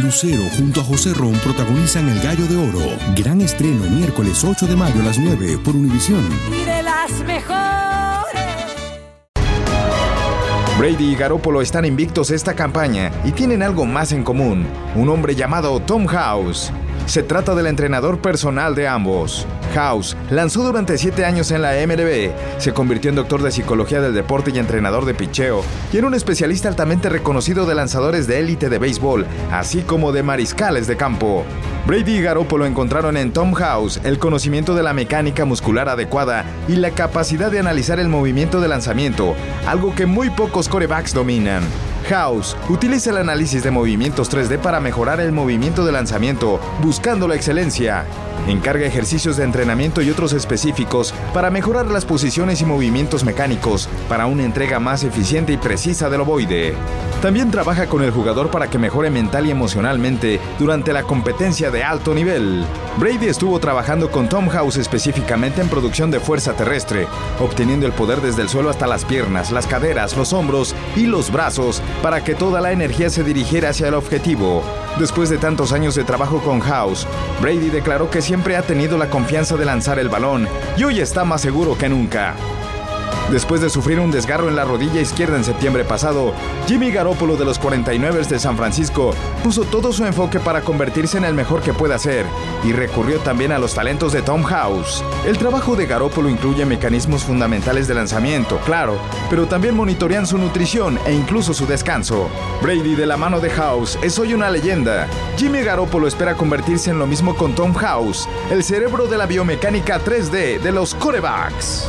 Lucero junto a José Ron protagonizan El Gallo de Oro. Gran estreno miércoles 8 de mayo a las 9 por Univisión. Y de las mejores. Brady y Garoppolo están invictos esta campaña y tienen algo más en común, un hombre llamado Tom House. Se trata del entrenador personal de ambos. House lanzó durante siete años en la MLB, se convirtió en doctor de psicología del deporte y entrenador de picheo, y era un especialista altamente reconocido de lanzadores de élite de béisbol, así como de mariscales de campo. Brady y Garoppolo encontraron en Tom House el conocimiento de la mecánica muscular adecuada y la capacidad de analizar el movimiento de lanzamiento, algo que muy pocos corebacks dominan. House utiliza el análisis de movimientos 3D para mejorar el movimiento de lanzamiento, buscando la excelencia. Encarga ejercicios de entrenamiento y otros específicos para mejorar las posiciones y movimientos mecánicos para una entrega más eficiente y precisa del ovoide. También trabaja con el jugador para que mejore mental y emocionalmente durante la competencia de alto nivel. Brady estuvo trabajando con Tom House específicamente en producción de fuerza terrestre, obteniendo el poder desde el suelo hasta las piernas, las caderas, los hombros y los brazos para que toda la energía se dirigiera hacia el objetivo. Después de tantos años de trabajo con House, Brady declaró que siempre ha tenido la confianza de lanzar el balón y hoy está más seguro que nunca. Después de sufrir un desgarro en la rodilla izquierda en septiembre pasado, Jimmy Garoppolo de los 49ers de San Francisco puso todo su enfoque para convertirse en el mejor que pueda ser y recurrió también a los talentos de Tom House. El trabajo de Garoppolo incluye mecanismos fundamentales de lanzamiento, claro, pero también monitorean su nutrición e incluso su descanso. Brady de la mano de House es hoy una leyenda. Jimmy Garoppolo espera convertirse en lo mismo con Tom House, el cerebro de la biomecánica 3D de los corebacks.